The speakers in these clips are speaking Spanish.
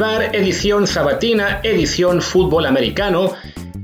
edición sabatina, edición fútbol americano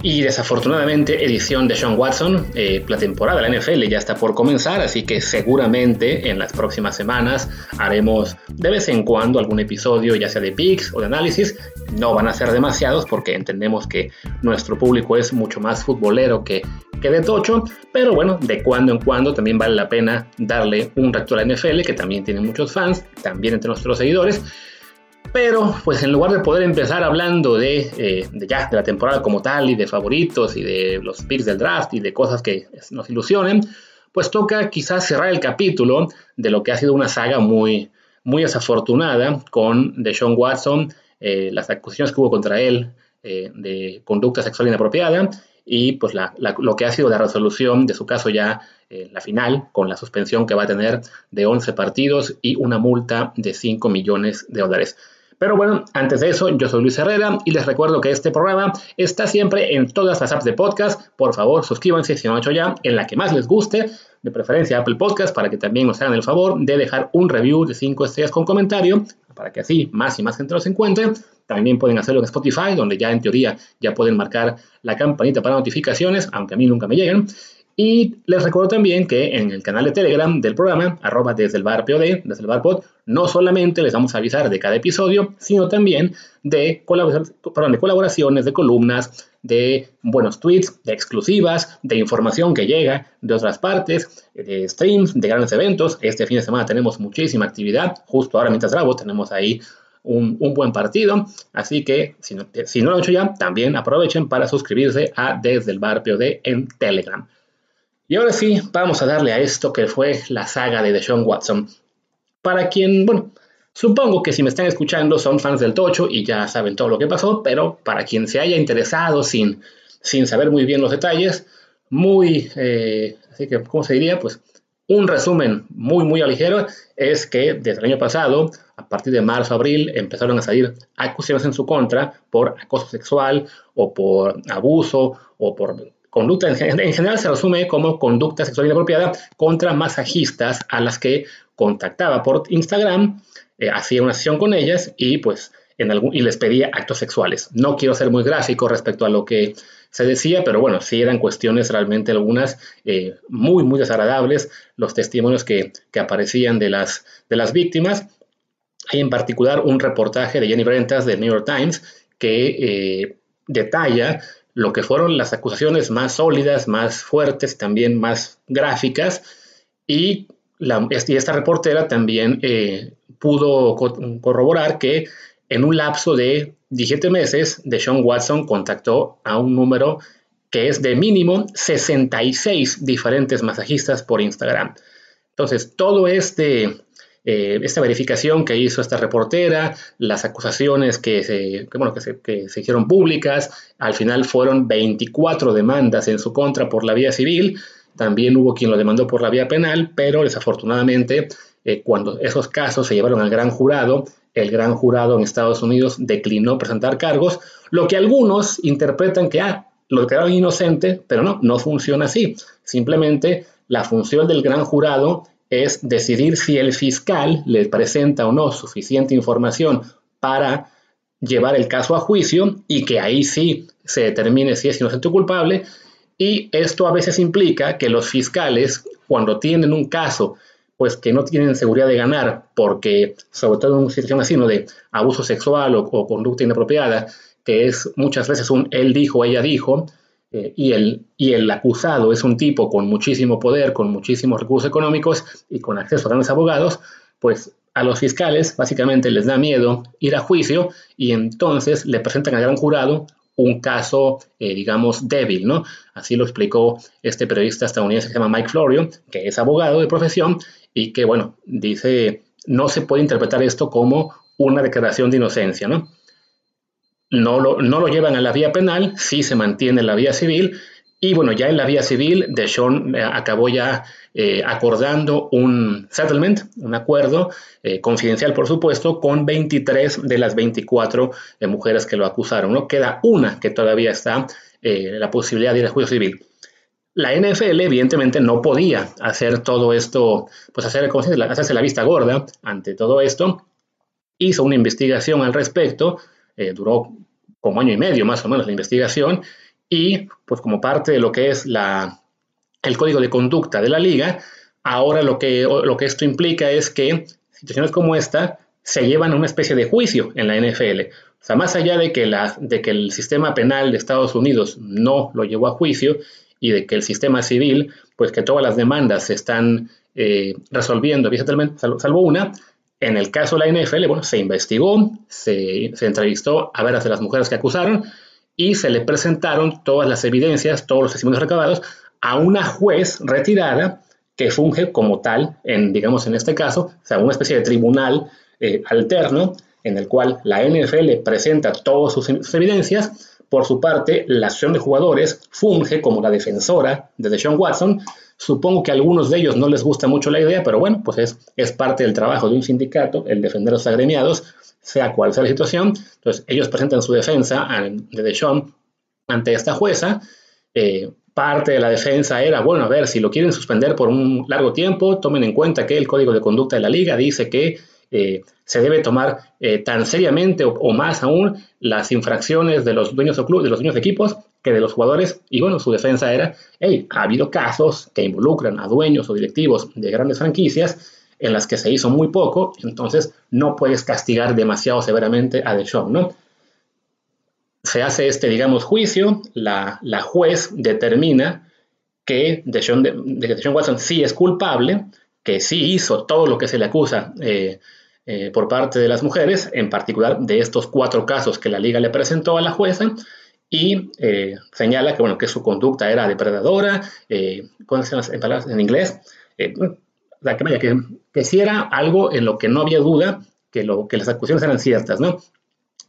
y desafortunadamente edición de Sean Watson. Eh, la temporada de la NFL ya está por comenzar, así que seguramente en las próximas semanas haremos de vez en cuando algún episodio, ya sea de picks o de análisis. No van a ser demasiados porque entendemos que nuestro público es mucho más futbolero que, que de tocho, pero bueno, de cuando en cuando también vale la pena darle un reto a la NFL, que también tiene muchos fans, también entre nuestros seguidores. Pero, pues en lugar de poder empezar hablando de, eh, de, ya, de la temporada como tal y de favoritos y de los picks del draft y de cosas que nos ilusionen, pues toca quizás cerrar el capítulo de lo que ha sido una saga muy, muy desafortunada con Deshaun Watson, eh, las acusaciones que hubo contra él eh, de conducta sexual inapropiada y pues la, lo que ha sido la resolución de su caso ya, la final, con la suspensión que va a tener de 11 partidos y una multa de 5 millones de dólares. Pero bueno, antes de eso, yo soy Luis Herrera y les recuerdo que este programa está siempre en todas las apps de podcast. Por favor, suscríbanse si no lo han hecho ya, en la que más les guste, de preferencia Apple Podcast, para que también nos hagan el favor de dejar un review de 5 estrellas con comentario, para que así más y más gente los encuentre. También pueden hacerlo en Spotify, donde ya en teoría ya pueden marcar la campanita para notificaciones, aunque a mí nunca me lleguen. Y les recuerdo también que en el canal de Telegram del programa, arroba desde el bar POD, desde el bar pod, no solamente les vamos a avisar de cada episodio, sino también de, colaboraciones, de columnas, de buenos tweets, de exclusivas, de información que llega de otras partes, de streams, de grandes eventos. Este fin de semana tenemos muchísima actividad. Justo ahora mientras grabo tenemos ahí un, buen partido. Así que si no, si no lo han hecho ya, también aprovechen para suscribirse a Desde el Bar POD en Telegram. Y ahora sí, vamos a darle a esto que fue la saga de Deshaun Watson. Para quien, bueno, supongo que si me están escuchando son fans del Tocho y ya saben todo lo que pasó, pero para quien se haya interesado sin, sin saber muy bien los detalles, muy, eh, así que, ¿cómo se diría? Pues un resumen muy, muy ligero es que desde el año pasado, a partir de marzo, abril, empezaron a salir acusaciones en su contra por acoso sexual o por abuso o por Conducta en, general se resume como conducta sexual inapropiada contra masajistas a las que contactaba por Instagram, eh, hacía una sesión con ellas y pues en algún, y les pedía actos sexuales. No quiero ser muy gráfico respecto a lo que se decía, pero bueno, sí eran cuestiones realmente algunas eh, muy, muy desagradables, los testimonios que, que, aparecían de las, de las víctimas. Hay en particular un reportaje de Jenny Brentas del New York Times que eh, detalla lo que fueron las acusaciones más sólidas, más fuertes, también más gráficas, y, esta reportera también eh, pudo corroborar que en un lapso de 17 meses, Deshaun Watson contactó a un número que es de mínimo 66 diferentes masajistas por Instagram. Entonces, todo este eh, esta verificación que hizo esta reportera, las acusaciones que se, bueno, que se, hicieron públicas, al final fueron 24 demandas en su contra por la vía civil, también hubo quien lo demandó por la vía penal, pero desafortunadamente eh, cuando esos casos se llevaron al gran jurado, el gran jurado en Estados Unidos declinó presentar cargos, lo que algunos interpretan que, ah, lo declararon inocente, pero no, no funciona así. Simplemente la función del gran jurado es decidir si el fiscal le presenta o no suficiente información para llevar el caso a juicio y que ahí sí se determine si es inocente o culpable. Y esto a veces implica que los fiscales, cuando tienen un caso, pues que no tienen seguridad de ganar, porque sobre todo en una situación así, ¿no? de abuso sexual o, o conducta inapropiada, que es muchas veces un él dijo, ella dijo, eh, y, el, y el acusado es un tipo con muchísimo poder, con muchísimos recursos económicos y con acceso a grandes abogados, pues a los fiscales básicamente les da miedo ir a juicio y entonces le presentan al gran jurado un caso, eh, digamos, débil, ¿no? Así lo explicó este periodista estadounidense que se llama Mike Florio, que es abogado de profesión y que, bueno, dice, no se puede interpretar esto como una declaración de inocencia, ¿no? No lo, llevan a la vía penal, sí se mantiene en la vía civil. Y bueno, ya en la vía civil, Deshaun eh, acabó ya eh, acordando un settlement, un acuerdo eh, confidencial, por supuesto, con 23 de las 24 mujeres que lo acusaron. ¿no? Queda una que todavía está la posibilidad de ir a juicio civil. La NFL, evidentemente, no podía hacer todo esto, pues hacer, hacerse la vista gorda ante todo esto hizo una investigación al respecto, eh, duró como año y medio más o menos la investigación, y pues como parte de lo que es la, el código de conducta de la liga, ahora lo que, lo que esto implica es que situaciones como esta se llevan a una especie de juicio en la NFL. O sea, más allá de que, la, de que el sistema penal de Estados Unidos no lo llevó a juicio y de que el sistema civil, pues que todas las demandas se están eh, resolviendo, salvo una, en el caso de la NFL, bueno, se investigó, se, entrevistó a ver a las mujeres que acusaron y se le presentaron todas las evidencias, todos los testimonios recabados a una juez retirada que funge como tal, en, digamos en este caso, o sea, una especie de tribunal eh, alterno en el cual la NFL presenta todas sus, evidencias. Por su parte, la acción de jugadores funge como la defensora de Deshaun Watson. Supongo que a algunos de ellos no les gusta mucho la idea, pero bueno, pues es, es parte del trabajo de un sindicato, el defender a los agremiados, sea cual sea la situación. Entonces, ellos presentan su defensa de Deshaun ante esta jueza. Eh, parte de la defensa era, bueno, a ver, si lo quieren suspender por un largo tiempo, tomen en cuenta que el código de conducta de la liga dice que eh, se debe tomar eh, tan seriamente o, más aún las infracciones de los dueños de club, de los dueños de equipos que de los jugadores. Y bueno, su defensa era, hey, ha habido casos que involucran a dueños o directivos de grandes franquicias en las que se hizo muy poco, entonces no puedes castigar demasiado severamente a Deshaun, ¿no? se hace este, digamos, juicio, la, juez determina que Deshaun, de, Watson sí es culpable, que sí hizo todo lo que se le acusa eh, eh, por parte de las mujeres, en particular de estos cuatro casos que la liga le presentó a la jueza, y eh, señala que, bueno, que su conducta era depredadora, ¿cómo se llama en palabras en inglés? que, que, que era algo en lo que no había duda que, lo, que las acusaciones eran ciertas, ¿no?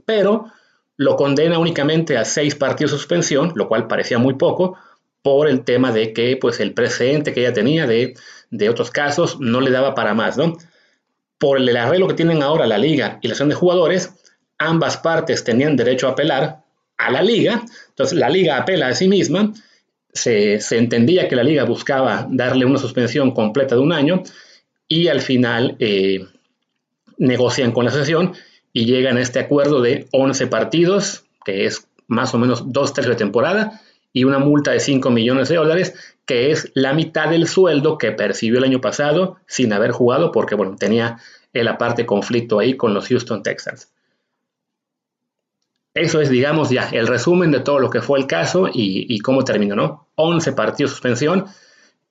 Pero lo condena únicamente a seis partidos de suspensión, lo cual parecía muy poco, por el tema de que pues, el precedente que ella tenía de, otros casos no le daba para más. ¿no? Por el arreglo que tienen ahora la liga y la acción de jugadores, ambas partes tenían derecho a apelar a la liga, entonces la liga apela a sí misma, se, entendía que la liga buscaba darle una suspensión completa de un año y al final eh, negocian con la asociación y llegan a este acuerdo de 11 partidos, que es más o menos dos tercios de temporada, y una multa de 5 millones de dólares, que es la mitad del sueldo que percibió el año pasado sin haber jugado, porque bueno, tenía el aparte conflicto ahí con los Houston Texans. Eso es, digamos, ya el resumen de todo lo que fue el caso y, cómo terminó, ¿no? 11 partidos de suspensión.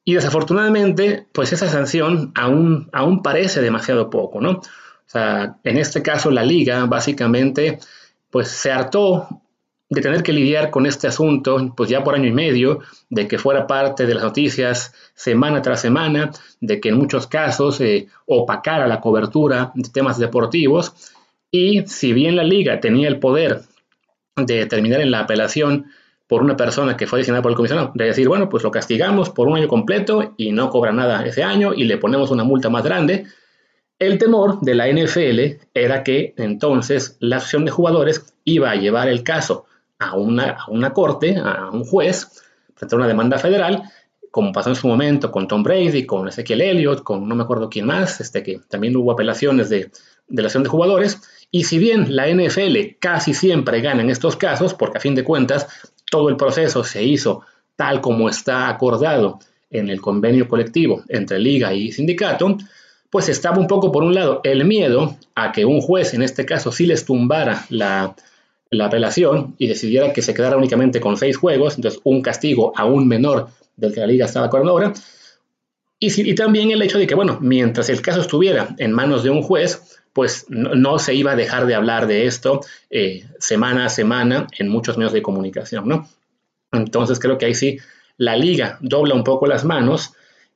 Y desafortunadamente, pues esa sanción aún, aún parece demasiado poco, ¿no? O sea, en este caso la liga básicamente pues se hartó de tener que lidiar con este asunto, pues ya por año y medio, de que fuera parte de las noticias semana tras semana, de que en muchos casos eh, opacara la cobertura de temas deportivos, y si bien la liga tenía el poder de terminar en la apelación por una persona que fue designada por el comisionado, de decir, bueno, pues lo castigamos por un año completo y no cobra nada ese año y le ponemos una multa más grande, el temor de la NFL era que entonces la acción de jugadores iba a llevar el caso a una, una corte, a un juez, a una demanda federal, como pasó en su momento con Tom Brady, con Ezequiel Elliott, con no me acuerdo quién más, este, que también hubo apelaciones de, de la acción de jugadores. Y si bien la NFL casi siempre gana en estos casos, porque a fin de cuentas todo el proceso se hizo tal como está acordado en el convenio colectivo entre liga y sindicato, pues estaba un poco, por un lado, el miedo a que un juez, en este caso, sí les tumbara la, apelación y decidiera que se quedara únicamente con seis juegos, entonces un castigo aún menor del que la liga estaba acordando ahora. Y, también el hecho de que, bueno, mientras el caso estuviera en manos de un juez, pues no, se iba a dejar de hablar de esto eh, semana a semana en muchos medios de comunicación, ¿no? Entonces creo que ahí sí la liga dobla un poco las manos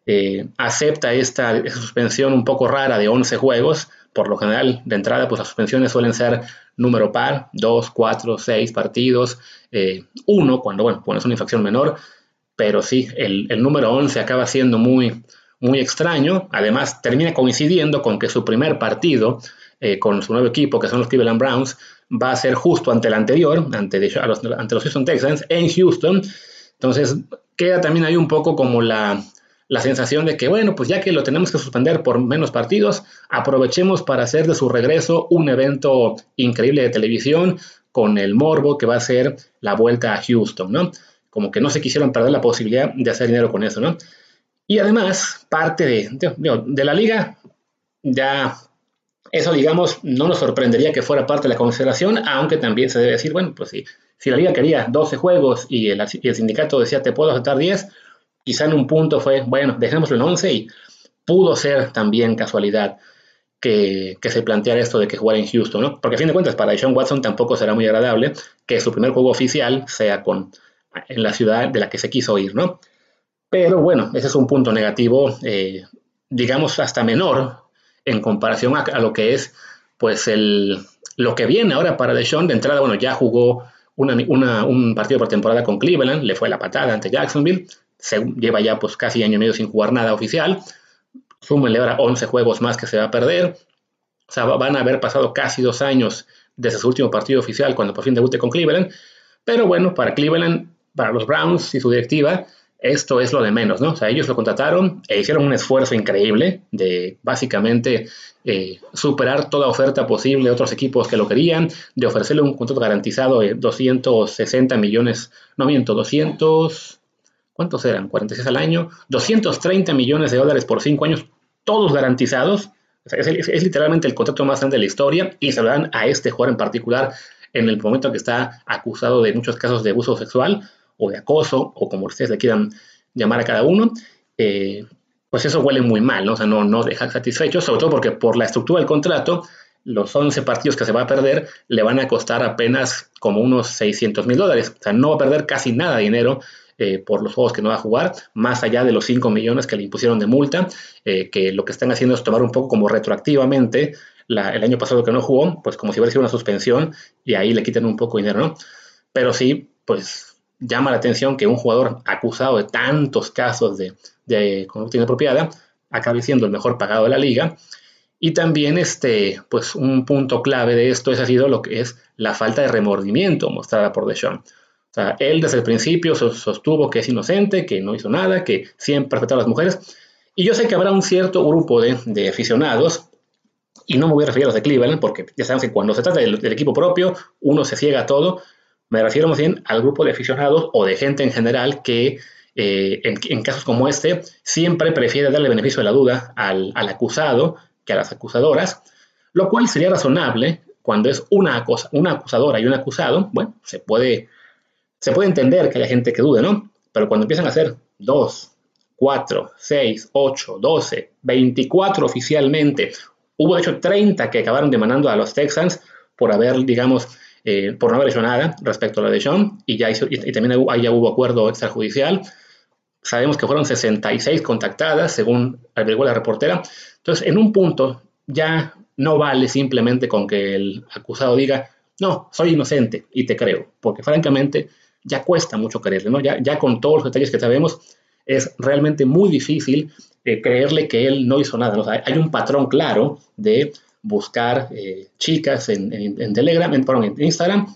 eh, acepta esta, suspensión un poco rara de 11 juegos. Por lo general, de entrada, pues las suspensiones suelen ser número par, 2, 4, 6 partidos, 1 eh, cuando, bueno, es una infracción menor, pero sí, el, número 11 acaba siendo muy, muy extraño. Además, termina coincidiendo con que su primer partido eh, con su nuevo equipo, que son los Cleveland Browns, va a ser justo ante el anterior, ante, los, ante los Houston Texans, en Houston. Entonces, queda también ahí un poco como la, la sensación de que, bueno, pues ya que lo tenemos que suspender por menos partidos, aprovechemos para hacer de su regreso un evento increíble de televisión con el morbo que va a ser la vuelta a Houston, ¿no? Como que no se quisieron perder la posibilidad de hacer dinero con eso, ¿no? Y además, parte de, de, la liga, ya eso, digamos, no nos sorprendería que fuera parte de la consideración, aunque también se debe decir, bueno, pues sí, si la liga quería 12 juegos y el, y el sindicato decía te puedo aceptar 10, quizá en un punto fue, bueno, dejémoslo en 11 y pudo ser también casualidad que, se planteara esto de que jugara en Houston, ¿no? Porque a fin de cuentas, para Sean Watson tampoco será muy agradable que su primer juego oficial sea con, en la ciudad de la que se quiso ir, ¿no? Pero bueno, ese es un punto negativo, eh, digamos, hasta menor en comparación a, lo que es, pues, el, lo que viene ahora para Deshaun. De entrada, bueno, ya jugó un partido por temporada con Cleveland, le fue la patada ante Jacksonville, se lleva ya pues casi año y medio sin jugar nada oficial, súmenle ahora 11 juegos más que se va a perder, o sea, van a haber pasado casi dos años desde su último partido oficial cuando por fin debute con Cleveland, pero bueno, para Cleveland, para los Browns y su directiva, esto es lo de menos, ¿no? O sea, ellos lo contrataron e hicieron un esfuerzo increíble de básicamente eh, superar toda oferta posible de otros equipos que lo querían, de ofrecerle un contrato garantizado de 260 millones, no miento, 200, ¿cuántos eran? 46 al año, 230 millones de dólares por 5 años, todos garantizados. Es, literalmente el contrato más grande de la historia y se lo dan a este jugador en particular en el momento que está acusado de muchos casos de abuso sexual o de acoso o como ustedes le quieran llamar a cada uno. Eh, pues eso huele muy mal, ¿no? O sea, no, no deja satisfecho, sobre todo porque por la estructura del contrato, los 11 partidos que se va a perder le van a costar apenas como unos 600 mil dólares. O sea, no va a perder casi nada de dinero eh, por los juegos que no va a jugar, más allá de los 5 millones que le impusieron de multa, eh, que lo que están haciendo es tomar un poco como retroactivamente el año pasado que no jugó, pues como si hubiera sido una suspensión y ahí le quiten un poco de dinero, ¿no? Pero sí, pues llama la atención que un jugador acusado de tantos casos de, de conducta inapropiada acabe siendo el mejor pagado de la liga. Y también, este, pues un punto clave de esto es, ha sido lo que es la falta de remordimiento mostrada por Deshaun él desde el principio sostuvo que es inocente, que no hizo nada, que siempre respetó a las mujeres. Y yo sé que habrá un cierto grupo de, aficionados, y no me voy a referir a los de Cleveland, porque ya saben que cuando se trata del, equipo propio, uno se ciega a todo. Me refiero más bien al grupo de aficionados o de gente en general que eh, en, casos como este siempre prefiere darle beneficio de la duda al, acusado que a las acusadoras, lo cual sería razonable cuando es una, una acusadora y un acusado, bueno, se puede se puede entender que haya gente que dude, ¿no? Pero cuando empiezan a hacer 2, 4, 6, 8, 12, 24 oficialmente, hubo de hecho 30 que acabaron demandando a los Texans por haber, digamos, eh, por no haber hecho nada respecto a la de Sean, y, ya y, también ahí ya hubo acuerdo extrajudicial. Sabemos que fueron 66 contactadas, según averiguó la reportera. Entonces, en un punto, ya no vale simplemente con que el acusado diga, no, soy inocente y te creo, porque francamente ya cuesta mucho creerle, ¿no? Ya, ya con todos los detalles que sabemos, es realmente muy difícil eh, creerle que él no hizo nada. hay un patrón claro de buscar eh, chicas en, Telegram, en, en, Instagram,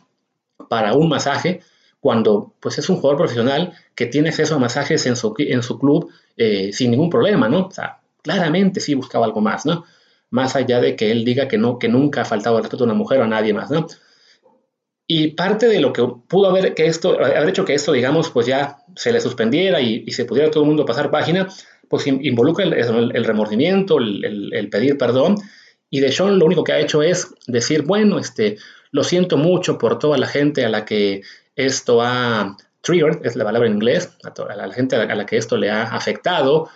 para un masaje, cuando pues es un jugador profesional que tiene acceso a masajes en su, en su club eh, sin ningún problema, ¿no? O sea, claramente sí buscaba algo más, ¿no? Más allá de que él diga que no, que nunca ha faltado el respeto a una mujer o a nadie más, ¿no? Y parte de lo que pudo haber, que esto, haber hecho que esto, digamos, pues ya se le suspendiera y, se pudiera todo el mundo pasar página, pues involucra el, remordimiento, el, pedir perdón. Y de Sean lo único que ha hecho es decir, bueno, este, lo siento mucho por toda la gente a la que esto ha triggered, es la palabra en inglés, a, la gente a la que esto le ha afectado,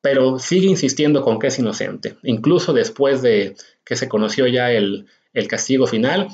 pero sigue insistiendo con que es inocente. Incluso después de que se conoció ya el, el castigo final,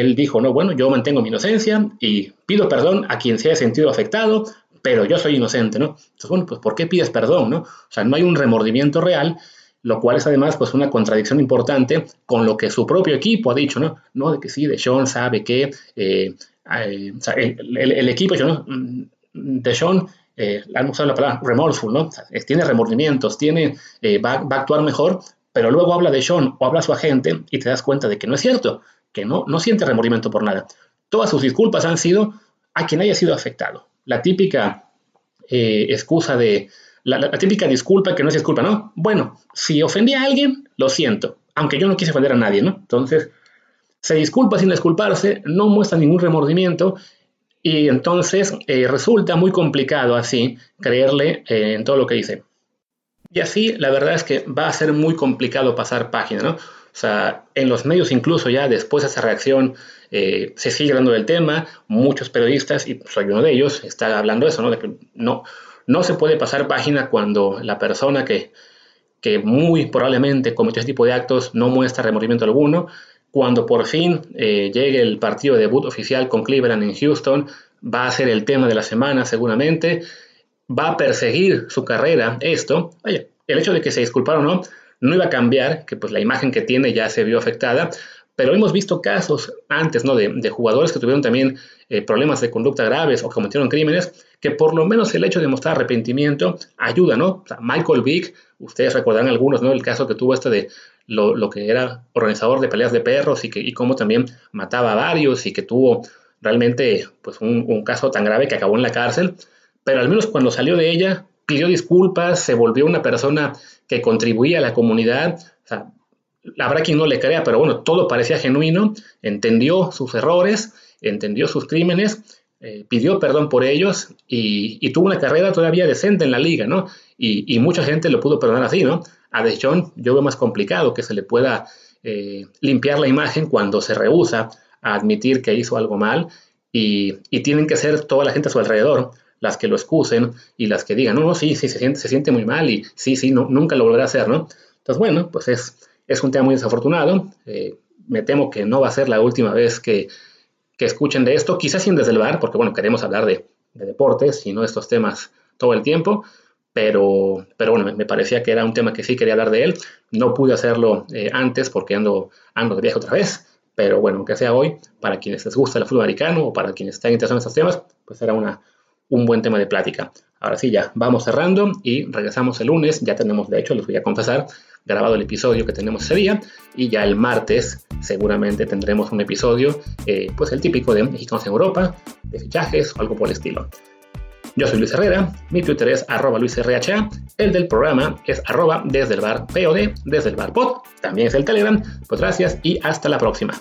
él dijo, no, bueno, yo mantengo mi inocencia y pido perdón a quien se haya sentido afectado, pero yo soy inocente, ¿no? Entonces, bueno, pues ¿por qué pides perdón, no? O sea, no hay un remordimiento real, lo cual es además pues una contradicción importante con lo que su propio equipo ha dicho, ¿no? No, de que sí, de Sean sabe que eh, eh, o sea, el, equipo. Mm, de Sean eh, han usado la palabra remorseful, ¿no? tiene remordimientos, tiene, va, va, a actuar mejor, pero luego habla de Sean o habla a su agente y te das cuenta de que no es cierto que no, no siente remordimiento por nada. Todas sus disculpas han sido a quien haya sido afectado. La típica eh, excusa de, la, típica disculpa que no es disculpa, ¿no? Bueno, si ofendí a alguien, lo siento, aunque yo no quise ofender a nadie, ¿no? Entonces, se disculpa sin disculparse, no muestra ningún remordimiento y entonces eh, resulta muy complicado así creerle eh, en todo lo que dice. Y así, la verdad es que va a ser muy complicado pasar página, ¿no? O sea, en los medios incluso ya después de esa reacción eh, se sigue hablando del tema, muchos periodistas, y soy uno de ellos, está hablando de eso, ¿no? De que no, no se puede pasar página cuando la persona que, que muy probablemente cometió ese tipo de actos no muestra remordimiento alguno. Cuando por fin eh, llegue el partido de debut oficial con Cleveland en Houston, va a ser el tema de la semana seguramente, va a perseguir su carrera esto. Oye, el hecho de que se disculpara o no, no iba a cambiar, que pues la imagen que tiene ya se vio afectada, pero hemos visto casos antes, ¿no? De, jugadores que tuvieron también eh, problemas de conducta graves o cometieron crímenes, que por lo menos el hecho de mostrar arrepentimiento ayuda, ¿no? Michael Vick, ustedes recordarán algunos, ¿no? El caso que tuvo este de lo, que era organizador de peleas de perros y, que, cómo también mataba a varios y que tuvo realmente pues un caso tan grave que acabó en la cárcel, pero al menos cuando salió de ella pidió disculpas, se volvió una persona que contribuía a la comunidad, habrá quien no le crea, pero bueno, todo parecía genuino, entendió sus errores, entendió sus crímenes, eh, pidió perdón por ellos y, tuvo una carrera todavía decente en la liga, ¿no? Y, mucha gente lo pudo perdonar así, ¿no? A Deshaun yo veo más complicado que se le pueda eh, limpiar la imagen cuando se rehúsa a admitir que hizo algo mal y, tienen que ser toda la gente a su alrededor las que lo excusen y las que digan, no, no, sí, sí, se siente, se siente muy mal y sí, sí, no, nunca lo volverá a hacer, ¿no? Entonces, bueno, pues es, es un tema muy desafortunado. Eh, me temo que no va a ser la última vez que, escuchen de esto, quizás sin desde el bar, porque bueno, queremos hablar de, deportes y no de estos temas todo el tiempo, pero, pero bueno, me, parecía que era un tema que sí quería hablar de él. No pude hacerlo eh, antes porque ando, ando de viaje otra vez, pero bueno, aunque sea hoy, para quienes les gusta el fútbol americano o para quienes están interesados en estos temas, pues era una, un buen tema de plática. Ahora sí, ya vamos cerrando y regresamos el lunes. Ya tenemos, de hecho, les voy a confesar, grabado el episodio que tenemos ese día y ya el martes seguramente tendremos un episodio, eh, pues el típico de Mexicanos en Europa, de fichajes o algo por el estilo. Yo soy Luis Herrera, mi Twitter es arroba luisrha, el del programa es arroba desde el bar POD, desde el bar pod, también es el Telegram. Pues gracias y hasta la próxima.